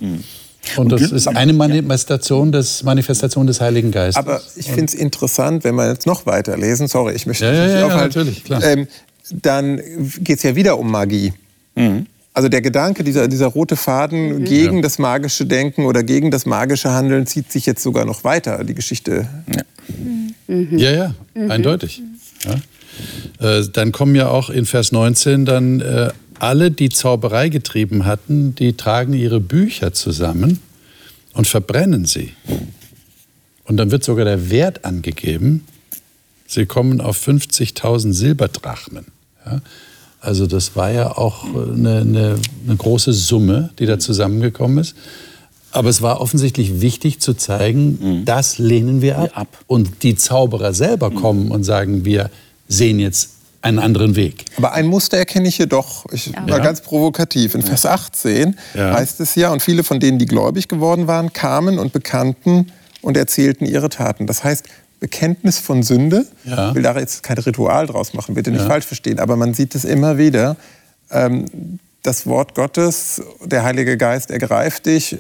Und das ist eine Manifestation des, Manifestation des Heiligen Geistes. Aber ich finde es interessant, wenn wir jetzt noch weiterlesen, sorry, ich möchte Ja, ja, ja, aufhalten, natürlich, klar. Ähm, dann geht es ja wieder um Magie. Also der Gedanke, dieser, dieser rote Faden gegen das magische Denken oder gegen das magische Handeln zieht sich jetzt sogar noch weiter, die Geschichte. Ja, ja, eindeutig. Ja. Äh, dann kommen ja auch in Vers 19 dann äh, alle, die Zauberei getrieben hatten, die tragen ihre Bücher zusammen und verbrennen sie. Und dann wird sogar der Wert angegeben. Sie kommen auf 50.000 Silberdrachmen. Ja. Also das war ja auch eine, eine, eine große Summe, die da zusammengekommen ist. Aber es war offensichtlich wichtig zu zeigen, das lehnen wir ab. ab. Und die Zauberer selber kommen und sagen, wir sehen jetzt einen anderen Weg. Aber ein Muster erkenne ich hier doch. Ich war ganz provokativ. In Vers 18 Ja. heißt es ja, und viele von denen, die gläubig geworden waren, kamen und bekannten und erzählten ihre Taten. Das heißt, Bekenntnis von Sünde, Ja. ich will da jetzt kein Ritual draus machen, bitte nicht Ja. falsch verstehen, aber man sieht es immer wieder. Ähm, das Wort Gottes, der Heilige Geist ergreift dich,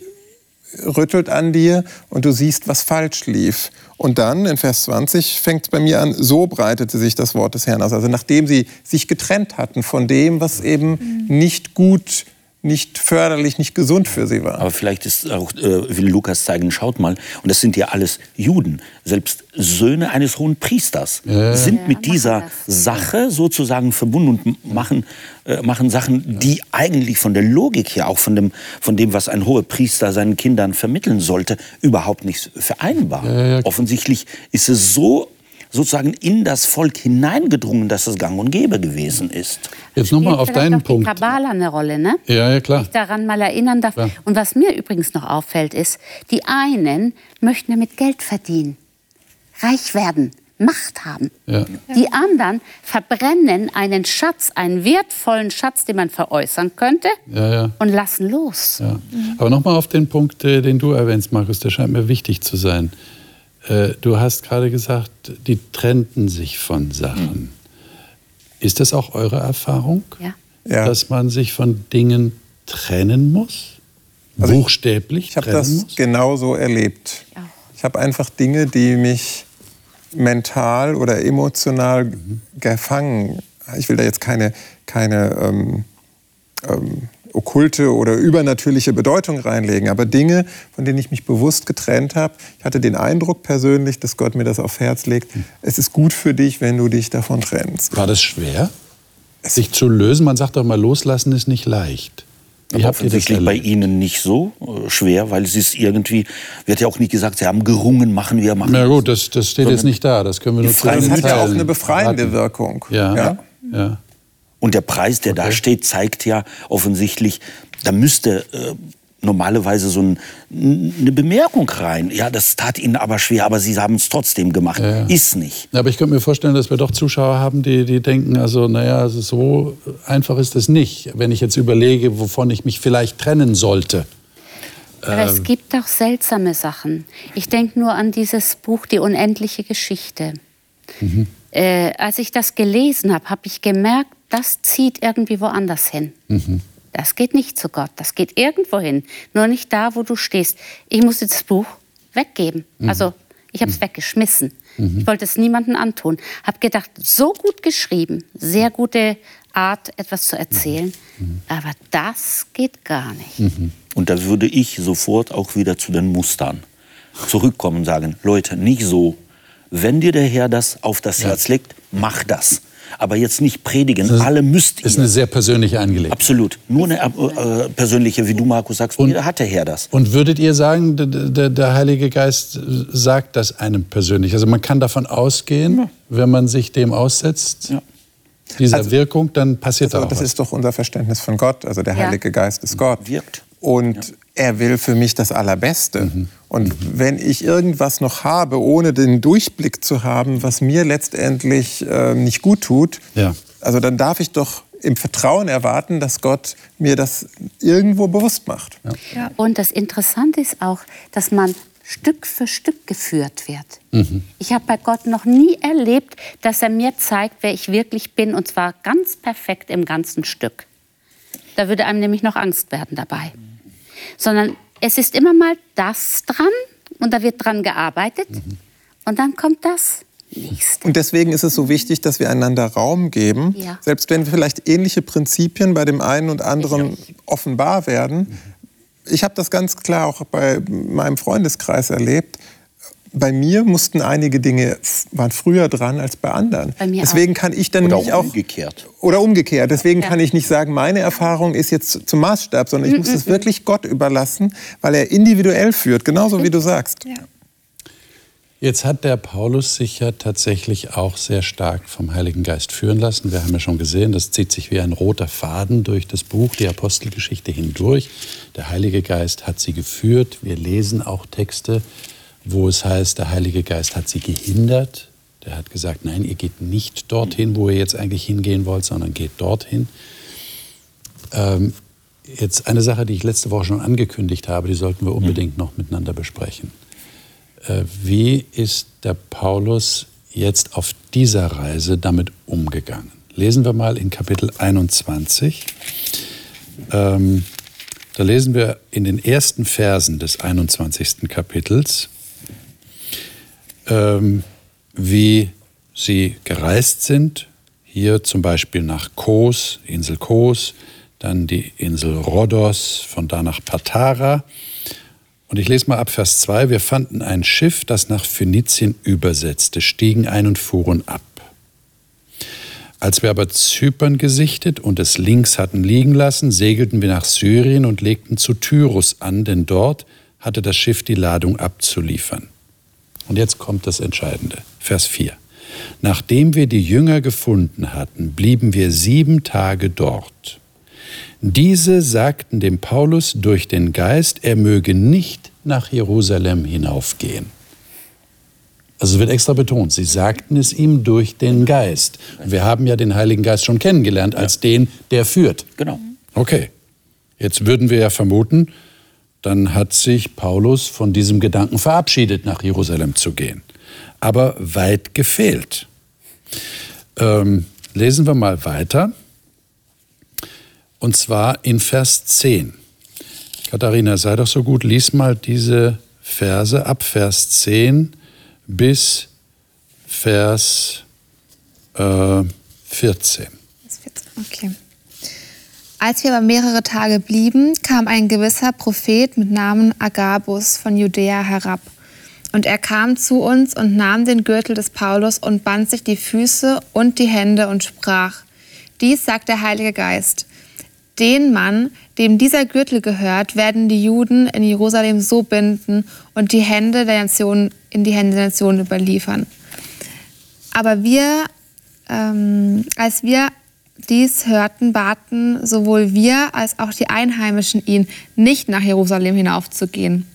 rüttelt an dir und du siehst, was falsch lief. Und dann in Vers 20 fängt es bei mir an, so breitete sich das Wort des Herrn aus. Also nachdem sie sich getrennt hatten von dem, was eben nicht gut, nicht förderlich, nicht gesund für sie war. Aber vielleicht ist auch, äh, will Lukas zeigen, schaut mal, und das sind ja alles Juden, selbst Söhne eines hohen Priesters, sind mit dieser. Sache sozusagen verbunden und machen, äh, machen Sachen, die eigentlich von der Logik her, auch von dem, von dem, was ein hoher Priester seinen Kindern vermitteln sollte, überhaupt nicht vereinbar. Offensichtlich ist es so sozusagen in das Volk hineingedrungen, dass es gang und gäbe gewesen ist. Jetzt nochmal auf deinen auch die Punkt. Kabbala eine Rolle, ne? Ja, ja, klar. ich daran mal erinnern darf. Ja. Und was mir übrigens noch auffällt, ist, die einen möchten damit Geld verdienen, reich werden, Macht haben. Ja. Die anderen verbrennen einen Schatz, einen wertvollen Schatz, den man veräußern könnte, Ja, ja. und lassen los. Ja. Aber nochmal auf den Punkt, äh, den du erwähnst, Markus, der scheint mir wichtig zu sein. Äh, Du hast gerade gesagt, die trennten sich von Sachen. Ist das auch eure Erfahrung, Ja. Ja. dass man sich von Dingen trennen muss? Buchstäblich Ich habe trennen das muss? genauso erlebt. Ja. Ich habe einfach Dinge, die mich mental oder emotional gefangen. Ich will da jetzt keine, keine ähm, ähm, okkulte oder übernatürliche Bedeutung reinlegen, aber Dinge, von denen ich mich bewusst getrennt habe. Ich hatte den Eindruck persönlich, dass Gott mir das aufs Herz legt. Es ist gut für dich, wenn du dich davon trennst. War das schwer, sich zu lösen? Man sagt doch mal, loslassen ist nicht leicht. Wie habt ihr das offensichtlich bei? Ihnen nicht so äh, schwer, weil es ist irgendwie, wird ja auch nicht gesagt, Sie haben gerungen, machen wir, machen Na wir. gut, das, das steht jetzt nicht da. Das können wir nur zu Das hat ja auch eine befreiende. Wirkung. Ja, Ja? ja. Und der Preis, der da steht, zeigt ja offensichtlich, da müsste äh, normalerweise so ein, eine Bemerkung rein. Ja, das tat Ihnen aber schwer, aber Sie haben es trotzdem gemacht. Ist nicht. Ja, Aber ich könnte mir vorstellen, dass wir doch Zuschauer haben, die, die denken, also naja, also so einfach ist es nicht, wenn ich jetzt überlege, wovon ich mich vielleicht trennen sollte. Aber es gibt auch seltsame Sachen. Ich denke nur an dieses Buch Die unendliche Geschichte. Äh, als ich das gelesen habe, habe ich gemerkt, das zieht irgendwie woanders hin. Das geht nicht zu Gott, das geht irgendwo hin, nur nicht da, wo du stehst. Ich musste das Buch weggeben. Also ich habe es weggeschmissen. Ich wollte es niemandem antun. Habe gedacht, so gut geschrieben, sehr gute Art, etwas zu erzählen, aber das geht gar nicht. Und da würde ich sofort auch wieder zu den Mustern zurückkommen und sagen, Leute, nicht so, wenn dir der Herr das auf das ja. Herz legt, mach das. Aber jetzt nicht predigen, ist, alle müsst ihr. Ist eine sehr persönliche Angelegenheit. Absolut. Nur eine äh, persönliche, wie du, Markus, sagst. Und, hat der Herr das. Und würdet ihr sagen, der, der, Heilige Geist sagt das einem persönlich? Also man kann davon ausgehen, ja. wenn man sich dem aussetzt, ja. dieser also, Wirkung, dann passiert also, auch Das was. ist doch unser Verständnis von Gott. Also der Heilige Geist ist Gott. Wirkt. Und er will für mich das Allerbeste. Mhm. Und mhm. wenn ich irgendwas noch habe, ohne den Durchblick zu haben, was mir letztendlich äh, nicht gut tut, ja. also dann darf ich doch im Vertrauen erwarten, dass Gott mir das irgendwo bewusst macht. Ja. Ja. Und das Interessante ist auch, dass man Stück für Stück geführt wird. Mhm. Ich habe bei Gott noch nie erlebt, dass er mir zeigt, wer ich wirklich bin, und zwar ganz perfekt im ganzen Stück. Da würde einem nämlich noch Angst werden dabei sondern es ist immer mal das dran und da wird dran gearbeitet mhm. und dann kommt das. Nächste. Und deswegen ist es so wichtig, dass wir einander Raum geben, ja. selbst wenn vielleicht ähnliche Prinzipien bei dem einen und anderen offenbar werden. Ich habe das ganz klar auch bei meinem Freundeskreis erlebt bei mir mussten einige Dinge waren früher dran als bei anderen. Bei Deswegen auch. kann ich dann oder nicht auch umgekehrt. oder umgekehrt. Deswegen ja. kann ich nicht sagen, meine Erfahrung ist jetzt zum Maßstab, sondern ich mm, muss mm, es mm. wirklich Gott überlassen, weil er individuell führt, genauso wie du sagst. Ja. Jetzt hat der Paulus sich ja tatsächlich auch sehr stark vom Heiligen Geist führen lassen. Wir haben ja schon gesehen, das zieht sich wie ein roter Faden durch das Buch, die Apostelgeschichte hindurch. Der Heilige Geist hat sie geführt. Wir lesen auch Texte, wo es heißt, der Heilige Geist hat sie gehindert. Der hat gesagt, nein, ihr geht nicht dorthin, wo ihr jetzt eigentlich hingehen wollt, sondern geht dorthin. Ähm, jetzt eine Sache, die ich letzte Woche schon angekündigt habe, die sollten wir unbedingt noch miteinander besprechen. Äh, wie ist der Paulus jetzt auf dieser Reise damit umgegangen? Lesen wir mal in Kapitel 21. Ähm, da lesen wir in den ersten Versen des 21. Kapitels, ähm, wie sie gereist sind. Hier zum Beispiel nach Kos, Insel Kos, dann die Insel Rhodos, von da nach Patara. Und ich lese mal ab Vers 2. Wir fanden ein Schiff, das nach Phönizien übersetzte, stiegen ein und fuhren ab. Als wir aber Zypern gesichtet und es links hatten liegen lassen, segelten wir nach Syrien und legten zu Tyrus an, denn dort hatte das Schiff die Ladung abzuliefern. Und jetzt kommt das Entscheidende, Vers 4. Nachdem wir die Jünger gefunden hatten, blieben wir sieben Tage dort. Diese sagten dem Paulus durch den Geist, er möge nicht nach Jerusalem hinaufgehen. Also es wird extra betont, sie sagten es ihm durch den Geist. Und wir haben ja den Heiligen Geist schon kennengelernt als ja. den, der führt. Genau. Okay. Jetzt würden wir ja vermuten, dann hat sich Paulus von diesem Gedanken verabschiedet, nach Jerusalem zu gehen. Aber weit gefehlt. Ähm, lesen wir mal weiter. Und zwar in Vers 10. Katharina, sei doch so gut, lies mal diese Verse ab Vers 10 bis Vers äh, 14. Okay. Als wir aber mehrere Tage blieben, kam ein gewisser Prophet mit Namen Agabus von Judäa herab. Und er kam zu uns und nahm den Gürtel des Paulus und band sich die Füße und die Hände und sprach, dies sagt der Heilige Geist. Den Mann, dem dieser Gürtel gehört, werden die Juden in Jerusalem so binden und die Hände der Nation in die Hände der Nation überliefern. Aber wir, ähm, als wir dies hörten, baten sowohl wir als auch die Einheimischen ihn, nicht nach Jerusalem hinaufzugehen.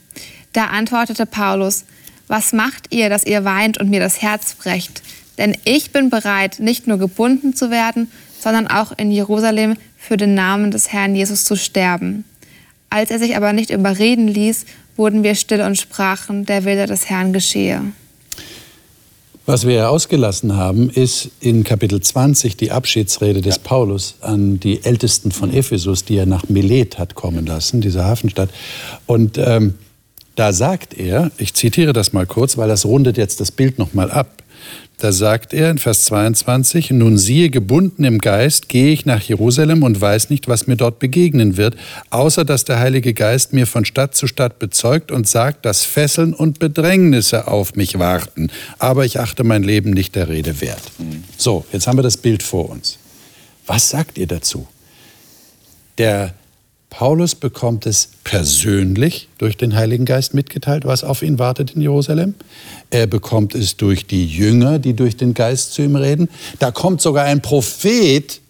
Da antwortete Paulus, was macht ihr, dass ihr weint und mir das Herz brecht? Denn ich bin bereit, nicht nur gebunden zu werden, sondern auch in Jerusalem für den Namen des Herrn Jesus zu sterben. Als er sich aber nicht überreden ließ, wurden wir still und sprachen, der Wille des Herrn geschehe. Was wir ja ausgelassen haben, ist in Kapitel 20 die Abschiedsrede des ja. Paulus an die Ältesten von Ephesus, die er nach Milet hat kommen lassen, diese Hafenstadt. Und ähm, da sagt er, ich zitiere das mal kurz, weil das rundet jetzt das Bild nochmal ab, Da sagt er in Vers 22, nun siehe, gebunden im Geist gehe ich nach Jerusalem und weiß nicht, was mir dort begegnen wird, außer dass der Heilige Geist mir von Stadt zu Stadt bezeugt und sagt, dass Fesseln und Bedrängnisse auf mich warten. Aber ich achte mein Leben nicht der Rede wert. So, jetzt haben wir das Bild vor uns. Was sagt ihr dazu? Der Paulus bekommt es persönlich durch den Heiligen Geist mitgeteilt, was auf ihn wartet in Jerusalem. Er bekommt es durch die Jünger, die durch den Geist zu ihm reden. Da kommt sogar ein Prophet,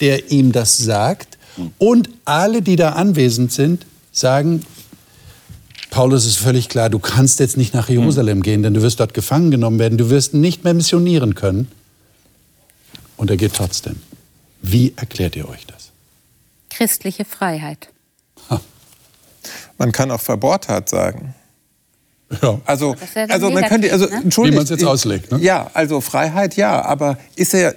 der ihm das sagt. Und alle, die da anwesend sind, sagen, Paulus ist völlig klar, du kannst jetzt nicht nach Jerusalem gehen, denn du wirst dort gefangen genommen werden, du wirst nicht mehr missionieren können. Und er geht trotzdem. Wie erklärt ihr euch das? Christliche Freiheit. Man kann auch Verbohrtheit sagen. Ja. Also, Das wäre dann also man könnte, also ne? Wie man's jetzt auslegt, ne? Ja, also Freiheit ja, aber ist er,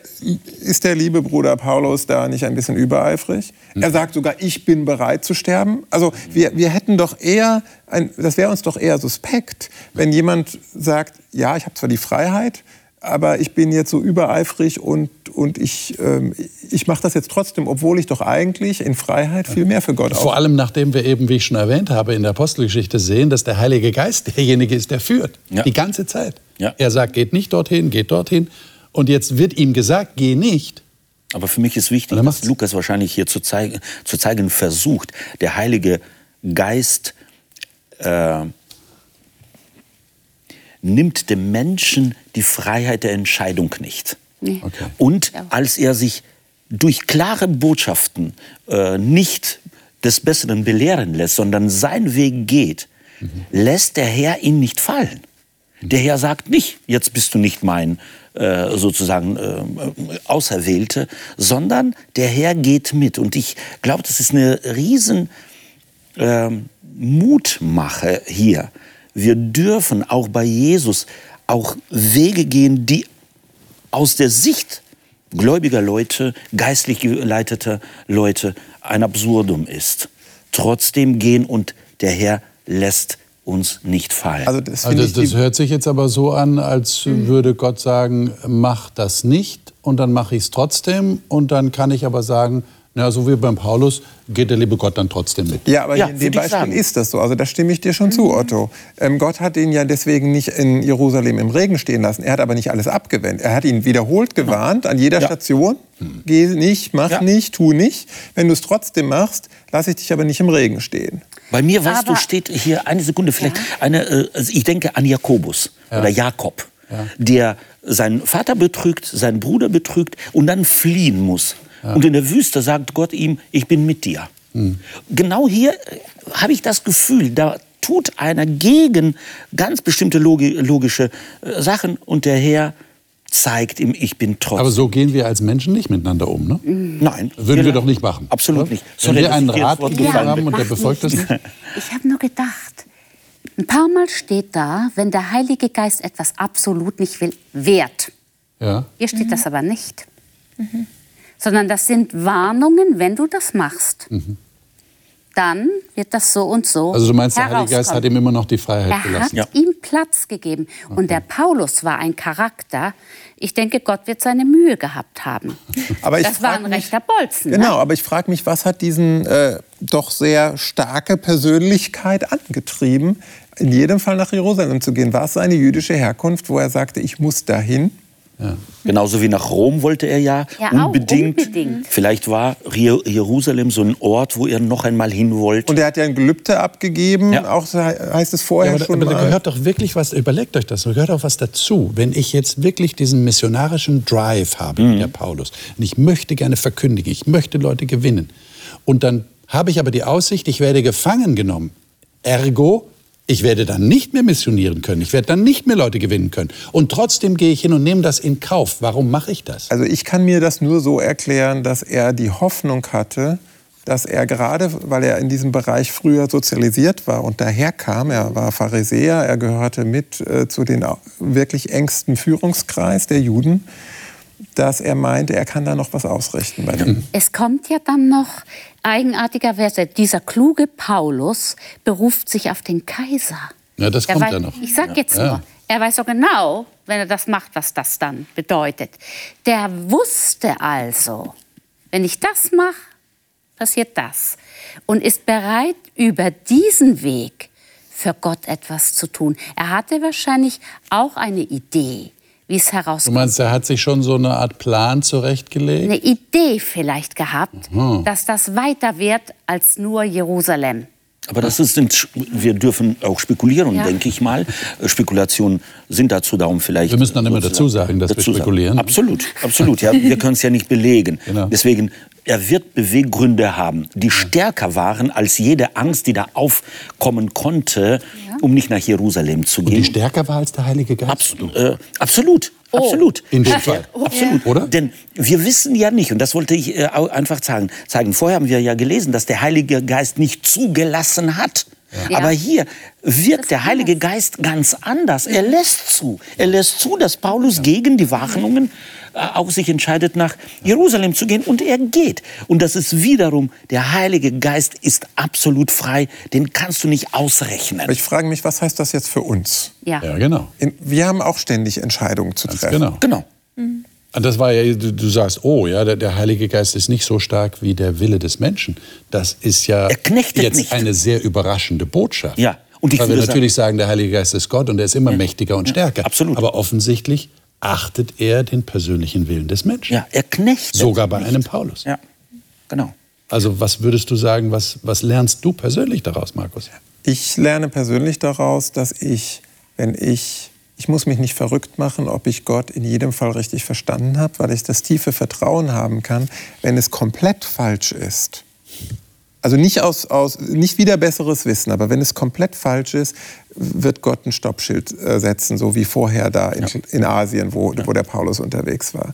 ist der liebe Bruder Paulus da nicht ein bisschen übereifrig? Hm. Er sagt sogar, ich bin bereit zu sterben. Also wir, wir hätten doch eher, ein, das wäre uns doch eher suspekt, wenn jemand sagt, ja, ich habe zwar die Freiheit, aber ich bin jetzt so übereifrig und, und ich, ähm, ich mache das jetzt trotzdem, obwohl ich doch eigentlich in Freiheit viel mehr für Gott auf. Vor allem nachdem wir eben, wie ich schon erwähnt habe, in der Apostelgeschichte sehen, dass der Heilige Geist derjenige ist, der führt. Ja. Die ganze Zeit. Ja. Er sagt, geht nicht dorthin, geht dorthin. Und jetzt wird ihm gesagt, geh nicht. Aber für mich ist wichtig, dass. Lukas wahrscheinlich hier zu zeigen, zu zeigen versucht, der Heilige Geist äh, nimmt dem Menschen die Freiheit der Entscheidung nicht. Nee. Okay. Und als er sich durch klare Botschaften äh, nicht des Besseren belehren lässt, sondern seinen Weg geht, lässt der Herr ihn nicht fallen. Der Herr sagt nicht, jetzt bist du nicht mein äh, sozusagen äh, Auserwählte, sondern der Herr geht mit. Und ich glaube, das ist eine riesen ähm, Mutmache hier. Wir dürfen auch bei Jesus auch Wege gehen, die aus der Sicht gläubiger Leute, geistlich geleiteter Leute ein Absurdum ist. Trotzdem gehen und der Herr lässt uns nicht fallen. Also das Also das, das hört sich jetzt aber so an, als würde Gott sagen, mach das nicht und dann mache ich es trotzdem und dann kann ich aber sagen, na, so wie beim Paulus geht der liebe Gott dann trotzdem mit. Ja, aber Ja, hier in dem Beispiel sagen. ist das so. Also da stimme ich dir schon zu, Otto. Ähm, Gott hat ihn ja deswegen nicht in Jerusalem im Regen stehen lassen. Er hat aber nicht alles abgewendet. Er hat ihn wiederholt gewarnt an jeder Ja. Station. Geh nicht, mach Ja. nicht, tu nicht. Wenn du es trotzdem machst, lasse ich dich aber nicht im Regen stehen. Bei mir, weißt du, Aber- steht hier eine Sekunde vielleicht eine, äh, also ich denke an Jakobus oder Jakob, der seinen Vater betrügt, seinen Bruder betrügt und dann fliehen muss. Und in der Wüste sagt Gott ihm, ich bin mit dir. Genau hier äh, habe ich das Gefühl, da tut einer gegen ganz bestimmte logi logische äh, Sachen und der Herr zeigt ihm, ich bin trotzdem. Aber so gehen wir als Menschen nicht miteinander um, ne? Nein. Würden wir doch nicht machen. Absolut oder? nicht. Wenn Sorry, wir einen Rat gegeben haben und der befolgt das nicht? Ich habe nur gedacht, ein paar Mal steht da, wenn der Heilige Geist etwas absolut nicht will, wehrt. Ja. Hier steht das aber nicht. Sondern das sind Warnungen, wenn du das machst. Dann wird das so und so. Also du meinst, der Heilige Geist hat ihm immer noch die Freiheit Er hat gelassen? Ja. ihm Platz gegeben. Und der Paulus war ein Charakter. Ich denke, Gott wird seine Mühe gehabt haben. Aber ich das war ein mich- rechter Bolzen. Genau, Ne? aber ich frage mich, was hat diesen äh, doch sehr starke Persönlichkeit angetrieben, in jedem Fall nach Jerusalem zu gehen? War es seine jüdische Herkunft, wo er sagte, ich muss dahin? Genauso wie nach Rom wollte er ja, Ja, auch unbedingt. unbedingt. Vielleicht war Je- Jerusalem so ein Ort, wo er noch einmal hin wollte. Und er hat ja ein Gelübde abgegeben, Ja. auch heißt es Ja, vorher aber, da- schon aber da gehört doch wirklich was, überlegt euch das, da gehört auch was dazu. Wenn ich jetzt wirklich diesen missionarischen Drive habe, wie der Paulus, und ich möchte gerne verkündigen, ich möchte Leute gewinnen, und dann habe ich aber die Aussicht, ich werde gefangen genommen, ergo, ich werde dann nicht mehr missionieren können, ich werde dann nicht mehr Leute gewinnen können. Und trotzdem gehe ich hin und nehme das in Kauf. Warum mache ich das? Also ich kann mir das nur so erklären, dass er die Hoffnung hatte, dass er gerade, weil er in diesem Bereich früher sozialisiert war und daherkam, er war Pharisäer, er gehörte mit äh, zu den wirklich engsten Führungskreis der Juden, dass er meinte, er kann da noch was ausrichten bei dem. Es kommt ja dann noch eigenartigerweise, dieser kluge Paulus beruft sich auf den Kaiser. Ja, das kommt war- ja noch. Ich sag jetzt Ja. nur, Er weiß so genau, wenn er das macht, was das dann bedeutet. Der wusste also, wenn ich das mache, passiert das. Und ist bereit, über diesen Weg für Gott etwas zu tun. Er hatte wahrscheinlich auch eine Idee, wie es herauskommt. Du meinst, er hat sich schon so eine Art Plan zurechtgelegt? Eine Idee vielleicht gehabt, mhm. dass das weiter wird als nur Jerusalem. Aber das ist, wir dürfen auch spekulieren, ja. denke ich mal. Spekulationen sind dazu darum vielleicht. Wir müssen dann immer dazu sagen, dass wir spekulieren. Absolut, absolut. Ja, wir können es ja nicht belegen. Genau. Deswegen er wird Beweggründe haben, die stärker waren als jede Angst, die da aufkommen konnte, ja. um nicht nach Jerusalem zu gehen. Und die stärker war als der Heilige Geist? Abs äh, absolut. Oh. Absolut. In dem Fall. Oh. Absolut. Oder? Denn wir wissen ja nicht, und das wollte ich äh, einfach zeigen, zeigen, vorher haben wir ja gelesen, dass der Heilige Geist nicht zugelassen hat. Ja. Aber hier wirkt der Heilige Geist ganz anders. Er lässt zu. Er lässt zu, dass Paulus gegen die Warnungen auch sich entscheidet, nach Jerusalem zu gehen. Und er geht. Und das ist wiederum, der Heilige Geist ist absolut frei. Den kannst du nicht ausrechnen. Ich frage mich, was heißt das jetzt für uns? Ja, ja genau. Wir haben auch ständig Entscheidungen zu treffen. Genau. genau. Mhm. Das war ja, du, du sagst, oh ja, der, der, Heilige Geist ist nicht so stark wie der Wille des Menschen. Das ist ja jetzt nicht. eine sehr überraschende Botschaft. Ja. Und ich Weil wir natürlich sagen, der Heilige Geist ist Gott und er ist immer ja. mächtiger und stärker. Ja, absolut. Aber offensichtlich achtet er den persönlichen Willen des Menschen. Ja, er knechtet. Sogar bei nicht. einem Paulus. Ja, genau. Also was würdest du sagen, was, was lernst du persönlich daraus, Markus? Ich lerne persönlich daraus, dass ich, wenn ich, ich muss mich nicht verrückt machen, ob ich Gott in jedem Fall richtig verstanden habe, weil ich das tiefe Vertrauen haben kann, wenn es komplett falsch ist, also nicht aus, aus nicht wieder besseres Wissen, aber wenn es komplett falsch ist, wird Gott ein Stoppschild äh, setzen, so wie vorher da in, ja. in Asien, wo, ja. wo der Paulus unterwegs war.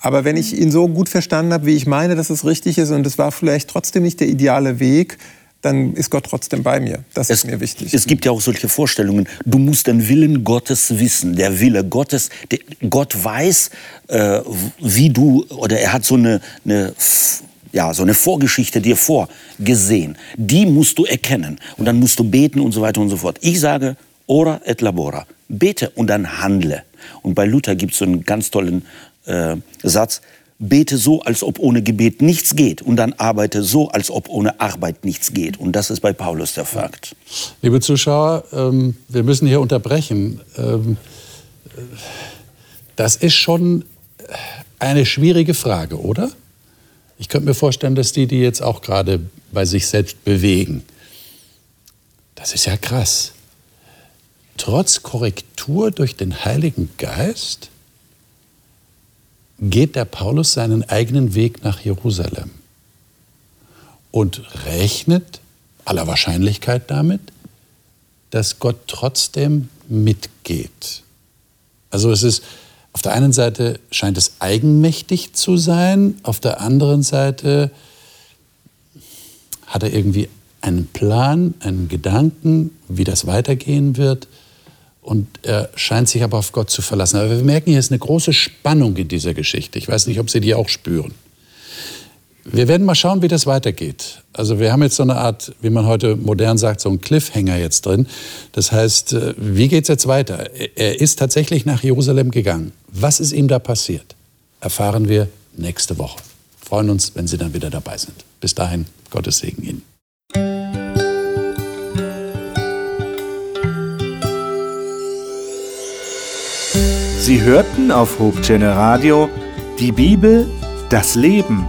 Aber wenn ich ihn so gut verstanden habe, wie ich meine, dass es richtig ist und es war vielleicht trotzdem nicht der ideale Weg, dann ist Gott trotzdem bei mir. Das es, ist mir wichtig. Es gibt ja auch solche Vorstellungen. Du musst den Willen Gottes wissen. Der Wille Gottes, der, Gott weiß, äh, wie du, oder er hat so eine, eine ja, so eine Vorgeschichte dir vorgesehen. Die musst du erkennen. Und dann musst du beten und so weiter und so fort. Ich sage, ora et labora. Bete und dann handle. Und bei Luther gibt es so einen ganz tollen äh, Satz. Bete so, als ob ohne Gebet nichts geht. Und dann arbeite so, als ob ohne Arbeit nichts geht. Und das ist bei Paulus der Fakt. Liebe Zuschauer, ähm, wir müssen hier unterbrechen. Ähm, das ist schon eine schwierige Frage, oder? Ich könnte mir vorstellen, dass die die jetzt auch gerade bei sich selbst bewegen. Das ist ja krass. Trotz Korrektur durch den Heiligen Geist geht der Paulus seinen eigenen Weg nach Jerusalem und rechnet aller Wahrscheinlichkeit damit, dass Gott trotzdem mitgeht. Also es ist auf der einen Seite scheint es eigenmächtig zu sein, auf der anderen Seite hat er irgendwie einen Plan, einen Gedanken, wie das weitergehen wird. Und er scheint sich aber auf Gott zu verlassen. Aber wir merken, hier ist eine große Spannung in dieser Geschichte. Ich weiß nicht, ob Sie die auch spüren. Wir werden mal schauen, wie das weitergeht. Also wir haben jetzt so eine Art, wie man heute modern sagt, so einen Cliffhanger jetzt drin. Das heißt, äh, wie geht es jetzt weiter? Er ist tatsächlich nach Jerusalem gegangen. Was ist ihm da passiert? Erfahren wir nächste Woche. Freuen uns, wenn Sie dann wieder dabei sind. Bis dahin, Gottes Segen Ihnen. Sie hörten auf Hope Radio die Bibel, das Leben